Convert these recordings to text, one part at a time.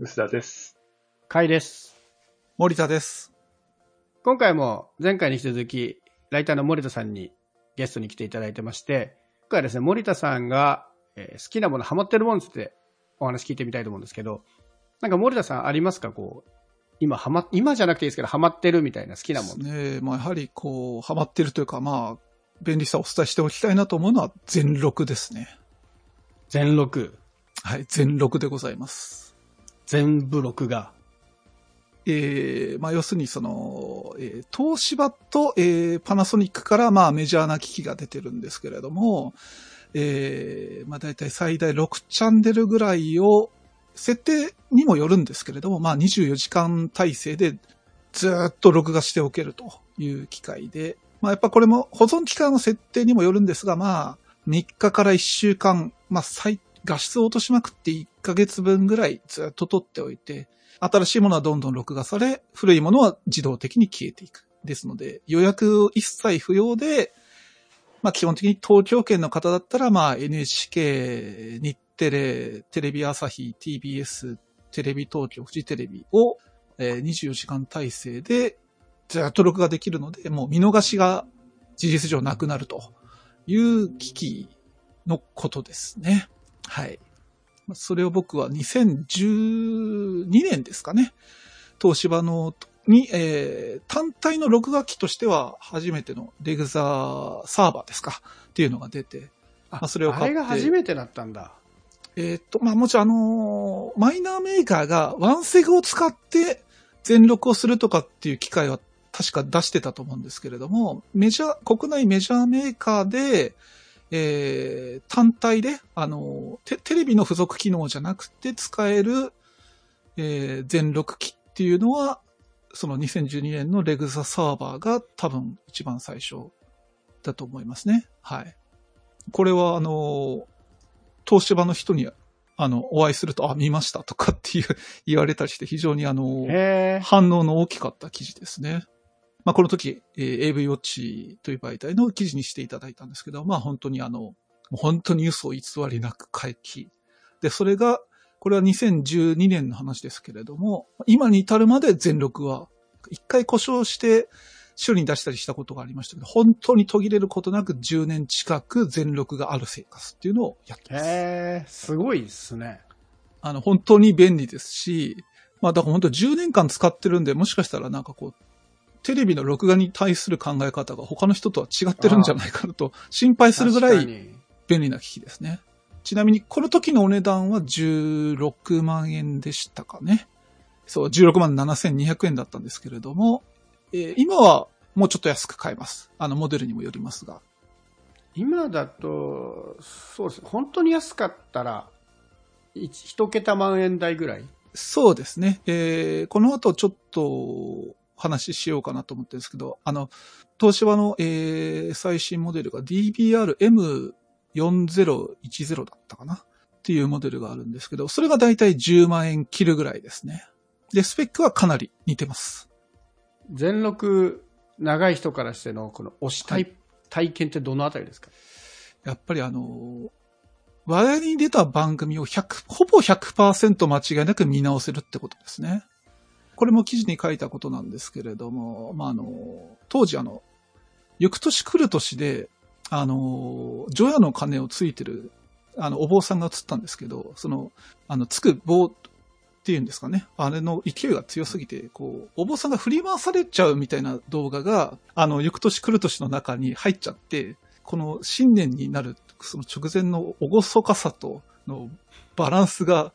薄田です。かいです。森田です。今回も前回に引き続き、ライターの森田さんにゲストに来ていただいてまして、今回はですね、森田さんが、えー好きなもの、ハマってるものについてお話聞いてみたいと思うんですけど、なんか森田さんありますか？こう、今ハマ、今じゃなくていいですけど、ハマってるみたいな好きなもの。ねまあ、やはりこう、ハマってるというか、まあ、便利さをお伝えしておきたいなと思うのは全録ですね。全録。はい、全録でございます。全部録画。えー、まあ、要するにその、えー東芝と、えーパナソニックから、まあ、メジャーな機器が出てるんですけれども、えー、まあ、だいたい最大6チャンネルぐらいを、設定にもよるんですけれども、まあ、24時間体制でずっと録画しておけるという機械で、まあ、やっぱこれも保存期間の設定にもよるんですが、まあ、3日から1週間、まあ、最、画質を落としまくって1ヶ月分ぐらいずっと撮っておいて、新しいものはどんどん録画され、古いものは自動的に消えていく。ですので、予約一切不要で、まあ基本的に東京圏の方だったら、まあ NHK、日テレ、テレビ朝日、TBS、テレビ東京、フジテレビを、えー24時間体制でずっと録画できるので、もう見逃しが事実上なくなるという危機のことですね。はい。まあそれを僕は2012年ですかね。東芝のに、えー単体の録画機としては初めてのレグザサーバーですかっていうのが出て、ああそれを買ってあれが初めてだったんだ。えーっと、まあ、もちろんあのーマイナーメーカーがワンセグを使って全録をするとかっていう機会は確か出してたと思うんですけれども、メジャー、国内メジャーメーカーで、えー単体で、あのーテ、テレビの付属機能じゃなくて使える、えー全録機っていうのは、その2012年のレグザサーバーが多分一番最初だと思いますね。はい。これはあのー東芝の人に、あの、お会いすると、あ、見ましたとかっていう言われたりして、非常にあの。反応の大きかった記事ですね。まあ、この時、えー AV ウォッチという媒体の記事にしていただいたんですけど、まあ、本当にあの、本当に嘘を偽りなく回帰。で、それが、これは2012年の話ですけれども、今に至るまで全録は、一回故障して修理に出したりしたことがありましたけど、本当に途切れることなく10年近く全録がある生活っていうのをやってます。へえ、すごいですね。あの、本当に便利ですし、まあだから本当10年間使ってるんで、もしかしたらなんかこう、テレビの録画に対する考え方が他の人とは違ってるんじゃないかなと心配するぐらい便利な機器ですね。ちなみにこの時のお値段は16万円でしたかね。そう、16万7200円だったんですけれども、えー今はもうちょっと安く買えます。あの、モデルにもよりますが。今だと、そうです。本当に安かったら、一一桁万円台ぐらい？そうですね。えーこの後ちょっと話ししようかなと思ってるんですけど、あの、東芝の、えー最新モデルが DBR-M4010 だったかな？っていうモデルがあるんですけど、それがだいたい10万円切るぐらいですね。で、スペックはかなり似てます。全録長い人からしてのこの押し体,、は体験ってどのあたりですか？やっぱりあの、話題に出た番組を100、ほぼ100%間違いなく見直せるってことですね。これも記事に書いたことなんですけれども、まあ、あの、当時あの、翌年来る年で、あの、除夜の鐘をついてる、あの、お坊さんが映ったんですけど、その、あの、つく棒っていうんですかね。あれの勢いが強すぎて、こう、お坊さんが振り回されちゃうみたいな動画が、あの、翌年来る年の中に入っちゃって、この新年になる、その直前の厳かさとのバランスが、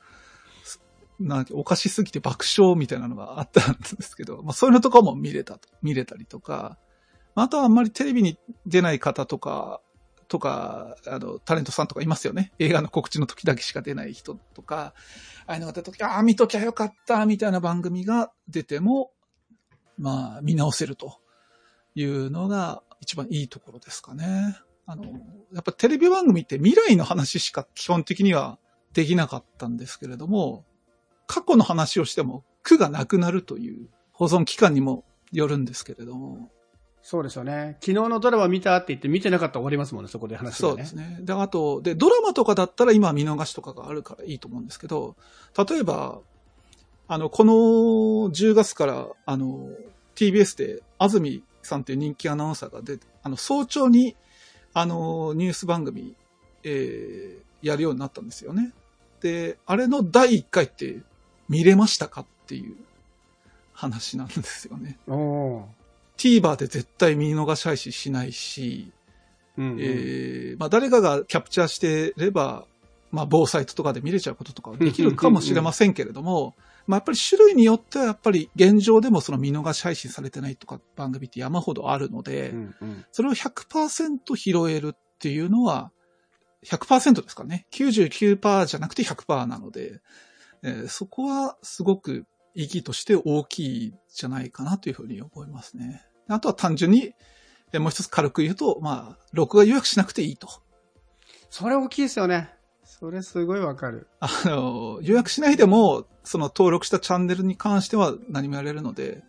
なんかおかしすぎて爆笑みたいなのがあったんですけど、まあそういうのとかも見れた、見れたりとか、まああとはあんまりテレビに出ない方とか、とか、あの、タレントさんとかいますよね。映画の告知の時だけしか出ない人とか、ああいうのが出た時、ああ、見ときゃよかった、みたいな番組が出ても、まあ、見直せるというのが一番いいところですかね。あの、やっぱテレビ番組って未来の話しか基本的にはできなかったんですけれども、過去の話をしても苦がなくなるという保存期間にもよるんですけれども、そうですよね。昨日のドラマ見たって言って見てなかったら終わりますもんね、そこで話がね。そうですね。で、あと、で、ドラマとかだったら今見逃しとかがあるからいいと思うんですけど、例えば、あの、この10月から、あの、TBS で安住さんっていう人気アナウンサーが出て、あの、早朝に、あの、ニュース番組、えー、やるようになったんですよね。で、あれの第1回って見れましたかっていう話なんですよね。TVer で絶対見逃し配信しないし、うんうんえーまあ誰かがキャプチャーしてれば、まあ某サイトとかで見れちゃうこととかはできるかもしれませんけれども、まあやっぱり種類によってはやっぱり現状でもその見逃し配信されてないとか番組って山ほどあるので、うんうんそれを100%拾えるっていうのは、100%ですかね。99%じゃなくて100%なので、えーそこはすごく意義として大きいんじゃないかなというふうに思いますね。あとは単純に、えーもう一つ軽く言うと、まあ、録画予約しなくていいと。それ大きいですよね。それすごいわかる。あの、予約しないでも、その登録したチャンネルに関しては何もやれるので、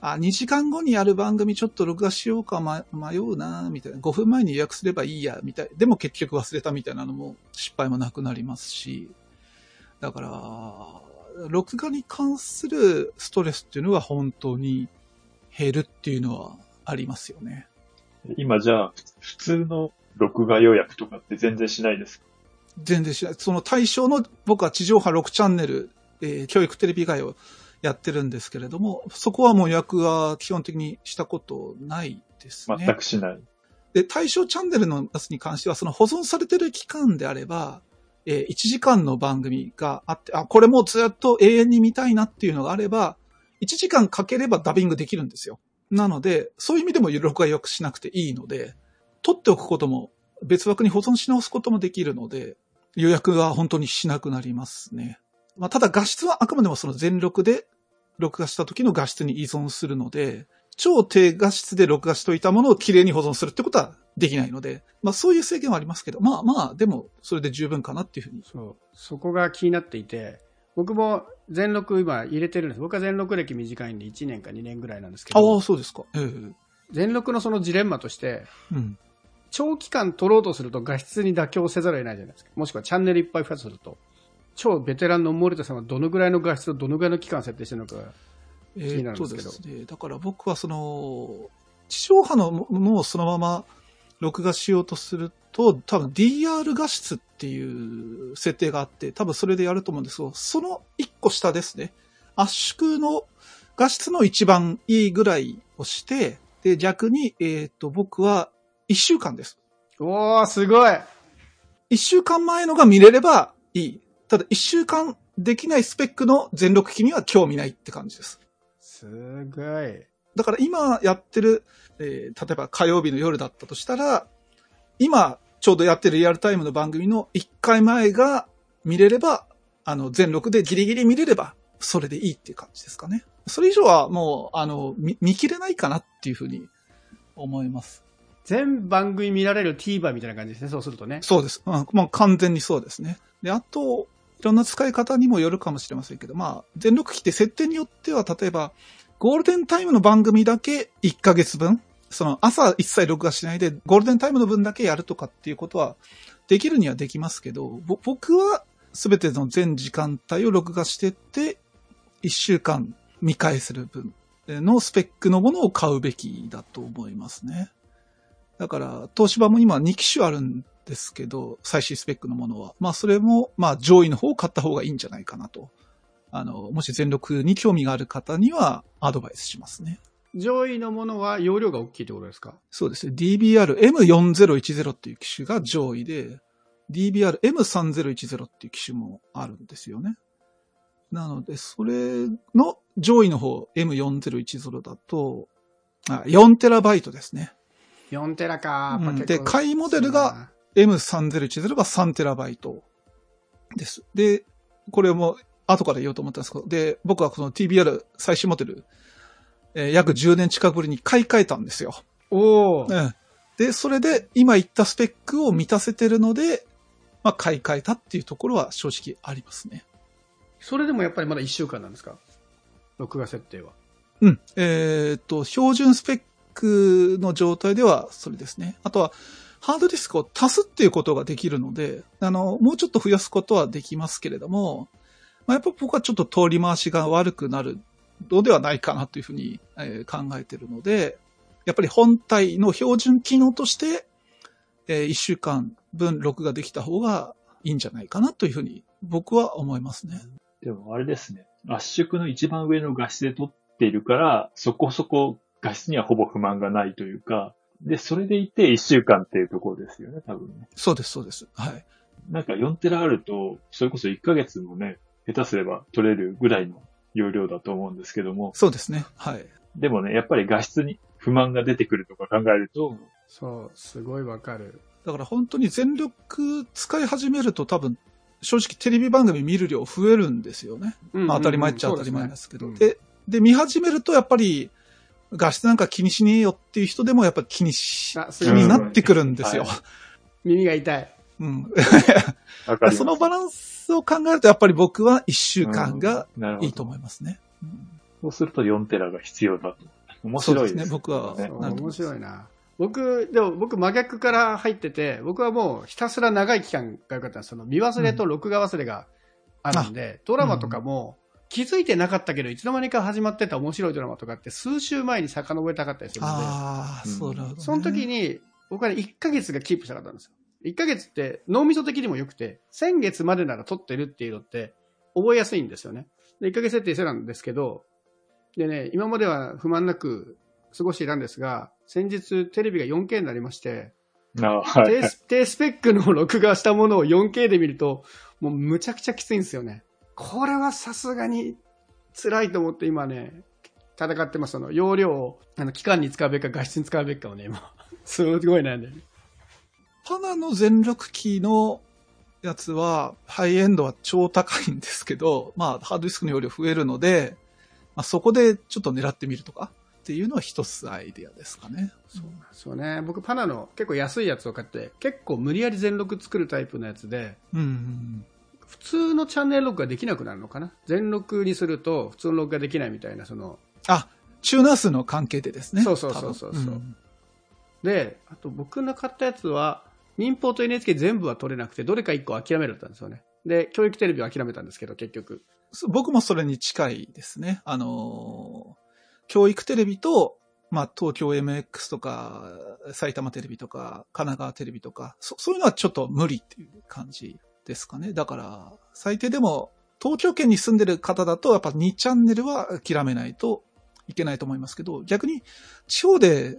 あ、2時間後にやる番組ちょっと録画しようか、ま、迷うな、みたいな。5分前に予約すればいいや、みたい。でも結局忘れたみたいなのも失敗もなくなりますし。だから、録画に関するストレスっていうのは本当に減るっていうのはありますよね。今じゃあ、普通の録画予約とかって全然しないですか？全然しない。その対象の、僕は地上波6チャンネル、えー教育テレビ以外をやってるんですけれども、そこはもう予約は基本的にしたことないですね。全くしない。で、対象チャンネルのやつに関しては、その保存されてる期間であれば、えー1時間の番組があって、あ、これもずっと永遠に見たいなっていうのがあれば、1時間かければダビングできるんですよ。なので、そういう意味でも録画予約しなくていいので、取っておくことも、別枠に保存し直すこともできるので、予約は本当にしなくなりますね。まあ、ただ画質はあくまでもその全録で録画した時の画質に依存するので、超低画質で録画しといたものを綺麗に保存するってことはできないので、まあそういう制限はありますけど、まあまあ、でもそれで十分かなっていうふうに。そう。そこが気になっていて、僕も全録今入れてるんです。僕は全録歴短いんで1年か2年ぐらいなんですけあどあ、、そうですか。ええ全録のそのジレンマとして、うん。長期間撮ろうとすると画質に妥協せざるを得ないじゃないですか。もしくはチャンネルいっぱい増やすると。超ベテランの森田さんはどのぐらいの画質とどのぐらいの期間設定してるのか。えーっとですね。だから僕はその、地上波のものをそのまま録画しようとすると、多分 DR 画質っていう設定があって、多分それでやると思うんですけど、その一個下ですね。圧縮の画質の一番いいぐらいをして、で、逆に、えーっと、僕は一週間です。おー、すごい一週間前のが見れればいい。ただ一週間できないスペックの全録機には興味ないって感じです。すごい。だから今やってる、えー例えば火曜日の夜だったとしたら、今ちょうどやってるリアルタイムの番組の1回前が見れれば、あの、全録でギリギリ見れれば、それでいいっていう感じですかね。それ以上はもう、あの、見見切れないかなっていうふうに思います。全番組見られる TVer みたいな感じですね、そうするとね。そうです。うん、もう完全にそうですね。で、あと、いろんな使い方にもよるかもしれませんけど、まあ、全録機って設定によっては、例えば、ゴールデンタイムの番組だけ1ヶ月分、その朝一切録画しないで、ゴールデンタイムの分だけやるとかっていうことは、できるにはできますけど、僕は全ての全時間帯を録画してって、1週間見返せる分のスペックのものを買うべきだと思いますね。だから、東芝も今2機種あるんですけど、最新スペックのものは。まあ、それも、まあ、上位の方を買った方がいいんじゃないかなと。あの、もし全録に興味がある方には、アドバイスしますね。上位のものは容量が大きいってことですか？そうですね。DBR-M4010 っていう機種が上位で、DBR-M3010 っていう機種もあるんですよね。なので、それの上位の方、M4010 だと、あ 4TB ですね。4テラか、で買いモデルが M3010 が 3TB です。で、これも後から言おうと思ったんですけど、で、僕はこの TBR 最新モデル、えー約10年近くぶりに買い替えたんですよ。おお、うん。で、それで今言ったスペックを満たせてるので、まあ買い替えたっていうところは正直ありますね。それでもやっぱりまだ1週間なんですか？録画設定は。うん。えーっと、標準スペックの状態ではそれですね。あとは、ハードディスクを足すっていうことができるので、あの、もうちょっと増やすことはできますけれども、まあ、やっぱ僕はちょっと通り回しが悪くなるのではないかなというふうに、えー考えているので、やっぱり本体の標準機能として、え1週間分録画できた方がいいんじゃないかなというふうに僕は思いますね。でもあれですね。圧縮の一番上の画質で撮っているから、そこそこ画質にはほぼ不満がないというか、で、それでいて一週間っていうところですよね、多分ね。そうです、そうです。はい。なんか4テラあると、それこそ1ヶ月もね、下手すれば撮れるぐらいの容量だと思うんですけども、そうですね。はい。でもね、やっぱり画質に不満が出てくるとか考えると、そう、すごいわかる。だから本当に全力使い始めると多分、正直テレビ番組見る量増えるんですよね。まあ当たり前っちゃ当たり前ですけど。で、で、見始めるとやっぱり、画質なんか気にしねえよっていう人でもやっぱ気にし、気になってくるんですよ。はい耳が痛い。うん。そのバランスを考えるとやっぱり僕は1週間がいいと思いますね。うんそうすると4テラが必要だと。面白いですそうですね僕はね面白いな。僕、でも僕真逆から入ってて、僕はもうひたすら長い期間が良かったその見忘れと録画忘れがあるんで、ドラマとかも気づいてなかったけど、いつの間にか始まってた面白いドラマとかって数週前に遡りたかったりするんで、ああ、うんそうなるほど、ね。その時に僕はね、1ヶ月がキープしたかったんですよ。1ヶ月って脳みそ的にも良くて、先月までなら撮ってるっていうのって覚えやすいんですよね。で、1ヶ月設定してたんですけど、でね、今までは不満なく過ごしていたんですが、先日テレビが 4K になりまして、あはい低ス低スペックの録画したものを 4K で見ると、もうむちゃくちゃきついんですよね。これはさすがに辛いと思って今ね、戦ってます。その容量を、あの、期間に使うべきか画質に使うべきかをね、今、すごい悩んでる。パナの全力キーのやつは、ハイエンドは超高いんですけど、まあ、ハードディスクの容量増えるので、まあ、そこでちょっと狙ってみるとかっていうのは一つアイディアですかね。そうそうね。僕、パナの結構安いやつを買って、結構無理やり全録作るタイプのやつで、うんうん普通のチャンネル録画できなくなるのかな？全録にすると普通の録画できないみたいな、その、あ、チューナー数の関係でですね。そうそうそうそうそうんで、あと僕の買ったやつは、民放と NHK 全部は取れなくて、どれか1個諦めるったんですよね。で、教育テレビを諦めたんですけど、結局。僕もそれに近いですね。あのー教育テレビと、まあ、東京 MX とか、埼玉テレビとか、神奈川テレビとか、そそういうのはちょっと無理っていう感じですかね。だから、最低でも、東京圏に住んでる方だと、やっぱ2チャンネルは諦めないといけないと思いますけど、逆に、地方で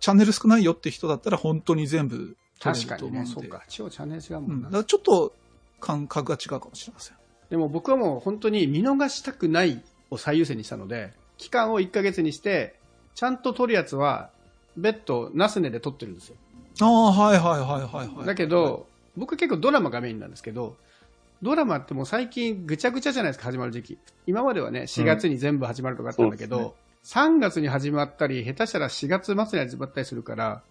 チャンネル少ないよって人だったら、本当に全部取れ確かにね、ると思うので。そうか。地方チャンネル違ううん。もんな。だからちょっと感覚が違うかもしれません。でも僕はもう本当に見逃したくないを最優先にしたので、期間を1ヶ月にして、ちゃんと撮るやつは、別途ナスネで撮ってるんですよ。ああ、はいはいはいはいはい。だけど、僕結構ドラマがメインなんですけど、ドラマってもう最近ぐちゃぐちゃじゃないですか、始まる時期。今まではね、4月に全部始まるとかあったんだけど、そうで3月に始まったり、下手したら4月末に始まったりするから、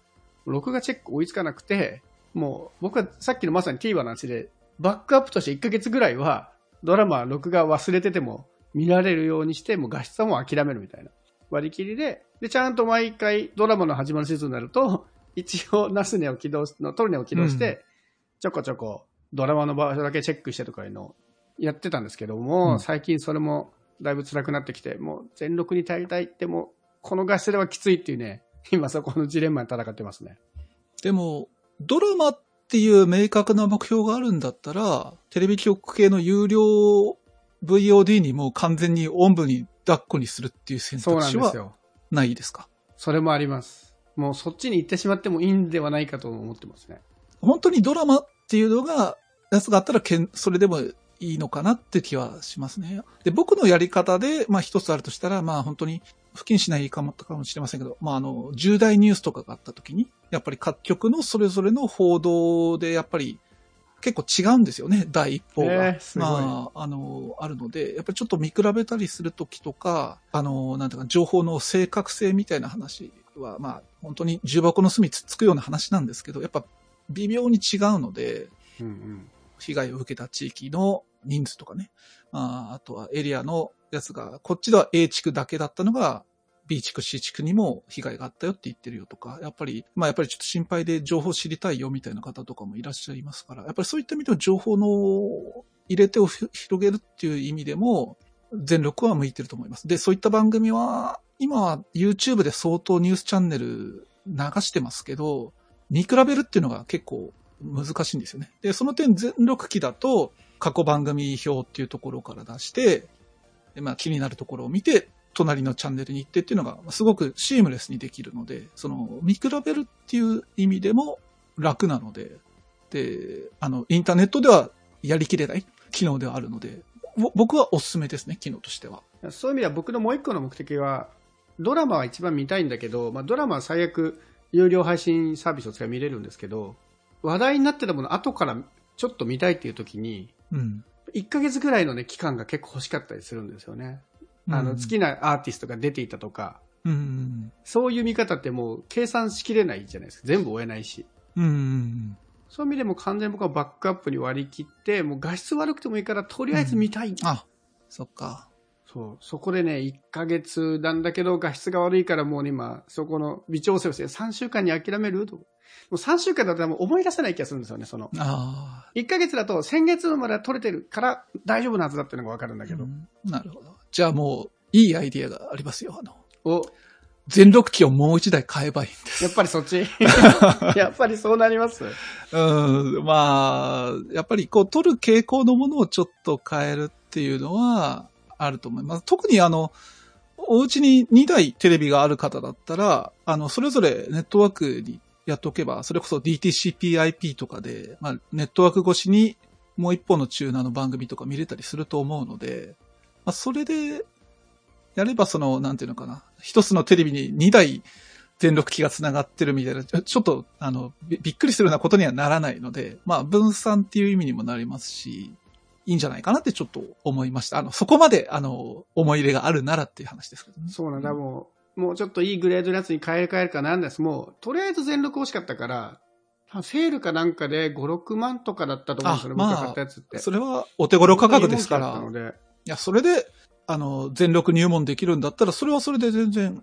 録画チェック追いつかなくて、もう僕はさっきのまさに TVer の話で、バックアップとして1ヶ月ぐらいは、ドラマ録画忘れてても見られるようにして、もう画質はもう諦めるみたいな。割り切りで、で、ちゃんと毎回ドラマの始まるシーズンになると、一応ナスネを起動し、のトルネを起動して、ちょこちょこドラマの場所だけチェックしてとかいうのをやってたんですけども、うん最近それもだいぶ辛くなってきて、もう全録に耐えたいっても、この画質ではきついっていうね、今そこのジレンマに戦ってますね。でも、ドラマっていう明確な目標があるんだったら、テレビ局系の有料 VOD にもう完全におんぶに抱っこにするっていう選択肢はなんですよ。ないですか？それもあります。もうそっちに行ってしまってもいいんではないかと思ってますね。本当にドラマっていうのが、やつがあったらけん、それでもいいのかなって気はしますね。で、僕のやり方で、まあ一つあるとしたら、まあ本当に、不謹慎ないかもかもしれませんけど、まああの、重大ニュースとかがあった時に、やっぱり各局のそれぞれの報道で、やっぱり、結構違うんですよね、第一報が。まあ、あの、あるので、やっぱりちょっと見比べたりするときとか、あの、なんていうか、情報の正確性みたいな話は、まあ、本当に重箱の隅つっつくような話なんですけど、やっぱ微妙に違うので、うんうん。被害を受けた地域の人数とかね、まあ、あとはエリアのやつが、こっちでは A 地区だけだったのが、B 地区、C 地区にも被害があったよって言ってるよとか、やっぱり、まあやっぱりちょっと心配で情報知りたいよみたいな方とかもいらっしゃいますから、やっぱりそういった意味での情報の入れ手を広げるっていう意味でも、全力は向いてると思います。で、そういった番組は、今は YouTube で相当ニュースチャンネル流してますけど、見比べるっていうのが結構難しいんですよね。で、その点全力機だと、過去番組表っていうところから出して、まあ気になるところを見て、隣のチャンネルに行ってっていうのが、すごくシームレスにできるので、その、見比べるっていう意味でも楽なので、で、あの、インターネットではやりきれない機能ではあるので、僕はおすすめですね、機能としては。そういう意味では僕のもう一個の目的は、ドラマは一番見たいんだけど、まあ、ドラマは最悪、有料配信サービスを使い見れるんですけど、話題になってたもの後からちょっと見たいっていう時に、うん、1ヶ月ぐらいのね、期間が結構欲しかったりするんですよね。あの、好きなアーティストが出ていたとか、うん、そういう見方ってもう計算しきれないじゃないですか。全部追えないし。うん、そういう意味でも完全に僕はバックアップに割り切って、もう画質悪くてもいいから、とりあえず見たい。うん、あ、そっか。そう。そこでね、1ヶ月なんだけど、画質が悪いからもうね、今、そこの微調整をして、3週間に諦めると。もう3週間だったらもう思い出せない気がするんですよね、その。ああ。1ヶ月だと、先月まで撮れてるから大丈夫なはずだっていうのがわかるんだけど、うん。なるほど。じゃあもう、いいアイディアがありますよ、あの。お全録機をもう一台買えばいいんです。やっぱりそっち やっぱりそうなりますうん、まあ、やっぱりこう、撮る傾向のものをちょっと変えるっていうのは、あると思います。特にあの、お家に2台テレビがある方だったら、あの、それぞれネットワークにやっておけば、それこそ DTCPIP とかで、まあ、ネットワーク越しにもう一本のチューナーの番組とか見れたりすると思うので、まあ、それで、やればその、なんていうのかな、一つのテレビに2台全録機が繋がってるみたいな、ちょっと、あの、びっくりするようなことにはならないので、まあ、分散っていう意味にもなりますし、いいんじゃないかなってちょっと思いました。あの、そこまで、あの、思い入れがあるならっていう話ですけどね。そうなんだ、もう、もうちょっといいグレードのやつに変え替えるかなんです。もう、とりあえず全録欲しかったから、セールかなんかで5、6万とかだったと思うんですよね、僕が買ったやつって。それはお手頃価格ですから。いや、それで、あの、全力入門できるんだったら、それはそれで全然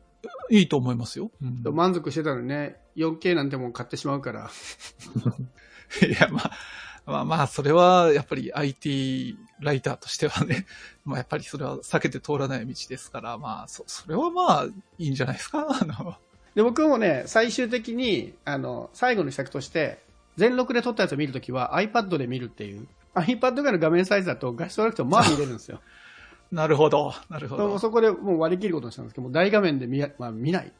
いいと思いますよ。うん、満足してたのにね、4K なんてもう買ってしまうから。いや、まあ、まあまあ、それはやっぱり IT ライターとしてはね、まあやっぱりそれは避けて通らない道ですから、まあ、そ、それはまあ、いいんじゃないですか、あの。で、僕もね、最終的に、あの、最後の施策として、全録で撮ったやつを見るときは iPad で見るっていう。iPad ぐらいの画面サイズだと画質悪くてもまあ見れるんですよ。なるほど。なるほど。そこでもう割り切ることにしたんですけど、大画面で見,、まあ、見ない。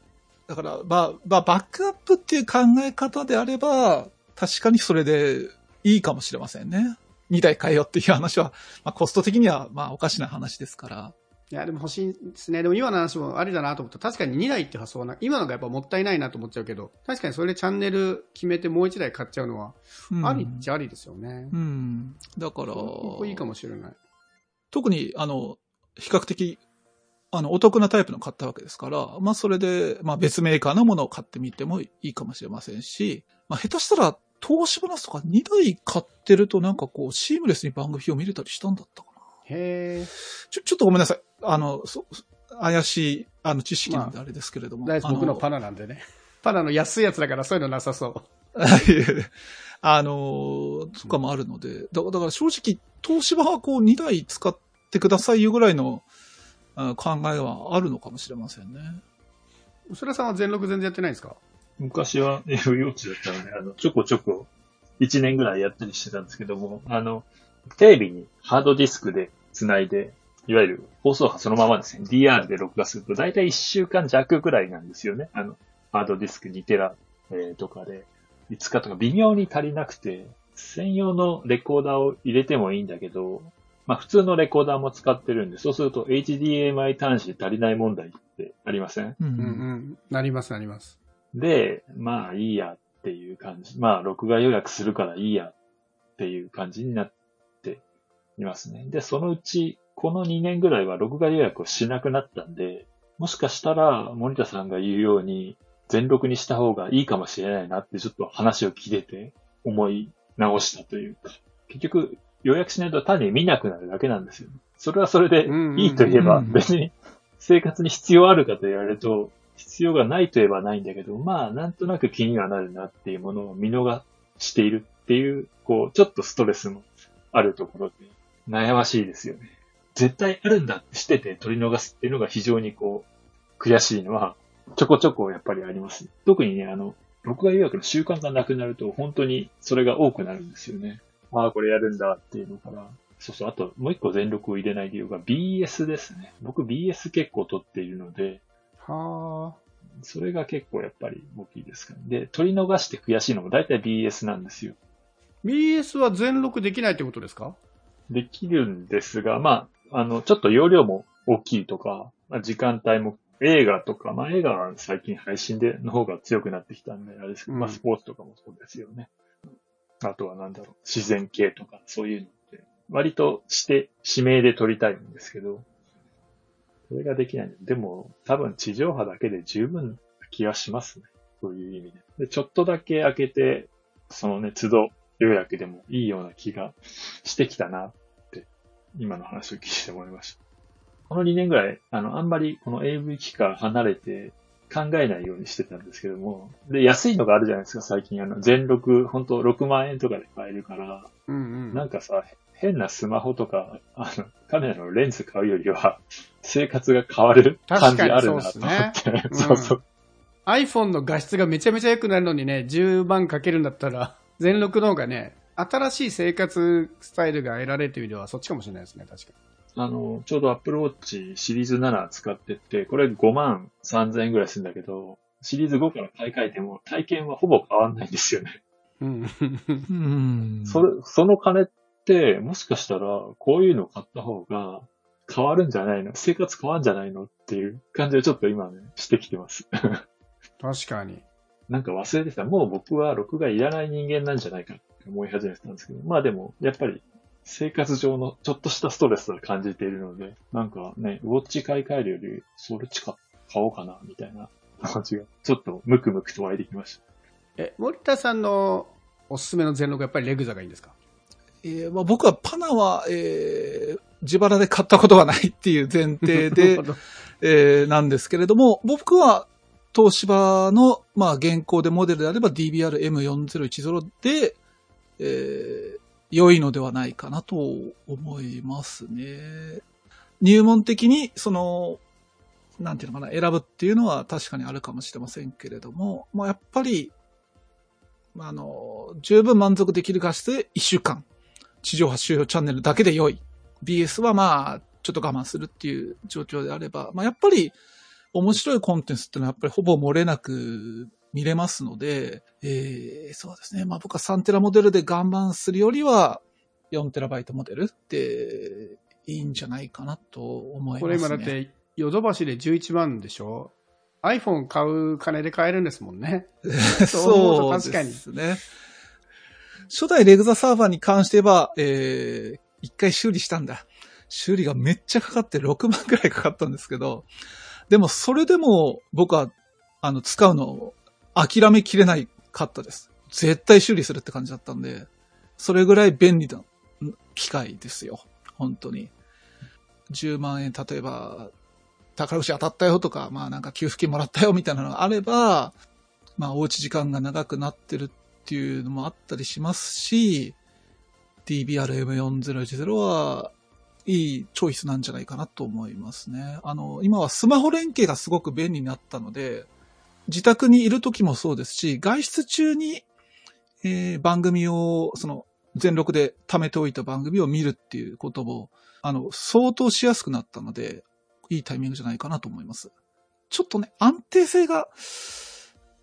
だから、まあ、まあ、バックアップっていう考え方であれば、確かにそれでいいかもしれませんね。2台買えよっていう話は、まあコスト的にはまあおかしな話ですから。いや、でも欲しいですね。でも今の話もありだなと思った確かに2台って発想はな、今のがやっぱもったいないなと思っちゃうけど、確かにそれでチャンネル決めてもう1台買っちゃうのは、ありっちゃありですよね。うん。うん、だから、いいかもしれない。特に、あの、比較的、あの、お得なタイプの買ったわけですから、まあそれで、まあ別メーカーのものを買ってみてもいいかもしれませんし、まあ下手したら投資話とか2台買ってるとなんかこう、シームレスに番組を見れたりしたんだったかな。へちょ、ちょっとごめんなさい。あの、そ、怪しい、あの、知識なんであれですけれども。まあ、僕のパナなんでね。パナの安いやつだからそういうのなさそう。あの、とかもあるので、だだから正直、東芝はこう2台使ってくださいよぐらいの考えはあるのかもしれませんね。それさんは全録全然やってないんですか？昔は F 幼稚だったので、あの、ちょこちょこ1年ぐらいやったりしてたんですけども、あの、テレビにハードディスクで繋いで、いわゆる放送波そのままですね、DR で録画すると、だいたい1週間弱くらいなんですよね。あの、ハードディスク2テラ、えー、とかで、5日とか微妙に足りなくて、専用のレコーダーを入れてもいいんだけど、まあ普通のレコーダーも使ってるんで、そうすると HDMI 端子足りない問題ってありませんうんうんうん。なります、なります。で、まあいいやっていう感じ。まあ録画予約するからいいやっていう感じになっていますね。で、そのうち、この2年ぐらいは録画予約をしなくなったんで、もしかしたら森田さんが言うように全録にした方がいいかもしれないなってちょっと話を聞いてて思い直したというか、結局予約しないと単に見なくなるだけなんですよ。それはそれでいいと言えば別に生活に必要あるかと言われると、必要がないと言えばないんだけど、まあ、なんとなく気にはなるなっていうものを見逃しているっていう、こう、ちょっとストレスもあるところで、悩ましいですよね。絶対あるんだってしてて取り逃すっていうのが非常にこう、悔しいのは、ちょこちょこやっぱりあります。特にね、あの、僕が言うわけの習慣がなくなると、本当にそれが多くなるんですよね。ああ、これやるんだっていうのから。そうそう、あともう一個全力を入れない理由が BS ですね。僕 BS 結構取っているので、はそれが結構やっぱり大きいですかね。で、取り逃して悔しいのも大体 BS なんですよ。あ。BS は全録できないってことですか？できるんですが、まあ、あの、ちょっと容量も大きいとか、まあ、時間帯も映画とか、まあ映画は最近配信での方が強くなってきたんで、あれですけど、うんまあスポーツとかもそうですよね。あとはなんだろう、自然系とか、そういうのって、割として、指名で撮りたいんですけど、それができない。でも、多分地上波だけで十分な気がしますね。そういう意味で。で、ちょっとだけ開けて、そのね、都度予約でもいいような気がしてきたなって、今の話を聞いて思いました。この2年ぐらい、あの、あんまりこの AV 機から離れて考えないようにしてたんですけども、で、安いのがあるじゃないですか、最近。あの、全録、本当6万円とかで買えるから、うんうん。なんかさ、変なスマホとか、あの、カメラのレンズ買うよりは、生活が変わる感じあるなと思って。確かにそ そうそう。iPhone の画質がめちゃめちゃ良くなるのにね、10万かけるんだったら、全録の方がね、新しい生活スタイルが得られるという意味ではそっちかもしれないですね、確かあの、ちょうど Apple Watch シリーズ7使ってって、これ5万3000円ぐらいするんだけど、シリーズ5から買い替えても体験はほぼ変わんないんですよね。に。うん。うん。それ、その金って、もしかしたら、こういうの買った方が変わるんじゃないの？生活変わるんじゃないの？っていう感じをちょっと今ね、してきてます。確かに。なんか忘れてた。もう僕は録画いらない人間なんじゃないかって思い始めてたんですけど、まあでも、やっぱり生活上のちょっとしたストレスは感じているので、なんかね、ウォッチ買い替えるより、それちか買おうかな、みたいな感じが、ちょっとムクムクと湧いてきました。え、森田さんのおすすめの全録はやっぱりレグザがいいんですか？えーまあ、僕はパナは、えー自腹で買ったことがないっていう前提 なでえーなんですけれども、僕は東芝の、まあ、現行でモデルであれば DBR-M4010 で、えー良いのではないかなと思いますね。入門的に、その、なんていうのかな、選ぶっていうのは確かにあるかもしれませんけれども、まあ、やっぱり、まああの、十分満足できる画質で1週間、地上波収容チャンネルだけで良い。BS はまあ、ちょっと我慢するっていう状況であれば、まあやっぱり面白いコンテンツっていうのはやっぱりほぼ漏れなく見れますので、えー、そうですね。まあ僕は3テラモデルで我慢するよりは4テラバイトモデルっていいんじゃないかなと思いますね。これ今だって、ヨドバシで11万でしょ ?iPhone 買う金で買えるんですもんね。そうですね。初代レグザサーバーに関しては、えー、一回修理したんだ。修理がめっちゃかかって6万くらいかかったんですけど、でもそれでも僕は、あの、使うのを諦めきれないかったです。絶対修理するって感じだったんで、それぐらい便利な機械ですよ。本当に。10万円、例えば、宝くじ当たったよとか、まあなんか給付金もらったよみたいなのがあれば、まあおうち時間が長くなってるっていうのもあったりしますし、DBRM4010 はいいチョイスなんじゃないかなと思いますね。あの、今はスマホ連携がすごく便利になったので、自宅にいる時もそうですし、外出中に、えー番組を、その、全録で貯めておいた番組を見るっていうことも、あの、相当しやすくなったので、いいタイミングじゃないかなと思います。ちょっとね、安定性が、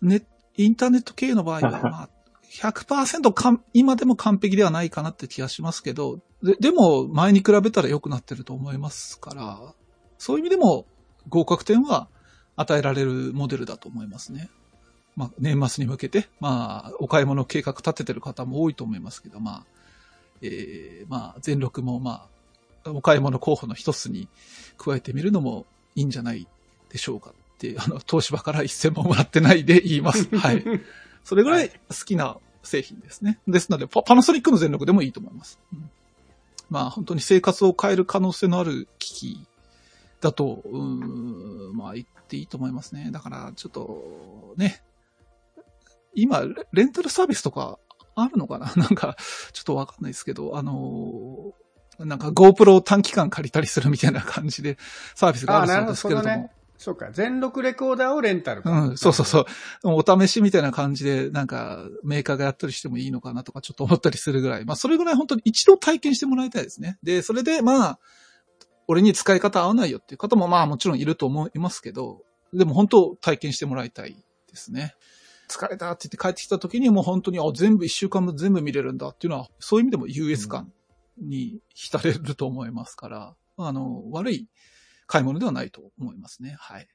ね、インターネット系の場合は、まあ、100%かん今でも完璧ではないかなって気がしますけど、ででも前に比べたら良くなってると思いますから、そういう意味でも合格点は与えられるモデルだと思いますね。まあ、年末に向けて、まあ、お買い物計画立ててる方も多いと思いますけど、まあ、えー、まあ、全録もまあ、お買い物候補の一つに加えてみるのもいいんじゃないでしょうかって、あの、東芝から一銭ももらってないで言います。はい。それぐらい好きな製品ですね。ですのでパ、パナソニックの全力でもいいと思います。うんまあ本当に生活を変える可能性のある機器だと、うーん、まあ言っていいと思いますね。だから、ちょっと、ね、今、レレンタルサービスとかあるのかな？なんか、ちょっとわかんないですけど、あのーなんか GoPro を短期間借りたりするみたいな感じでサービスがあるそうですけれども。あなるほどねそうか。全録レコーダーをレンタルか。うん、そうそうそう。お試しみたいな感じで、なんか、メーカーがやったりしてもいいのかなとか、ちょっと思ったりするぐらい。まあ、それぐらい本当に一度体験してもらいたいですね。で、それで、まあ、俺に使い方合わないよっていう方も、まあ、もちろんいると思いますけど、でも本当体験してもらいたいですね。疲れたって言って帰ってきた時にもう本当に、あ、全部一週間も全部見れるんだっていうのは、そういう意味でも優越感に浸れると思いますから、あの、悪い買い物ではないと思いますね。はい。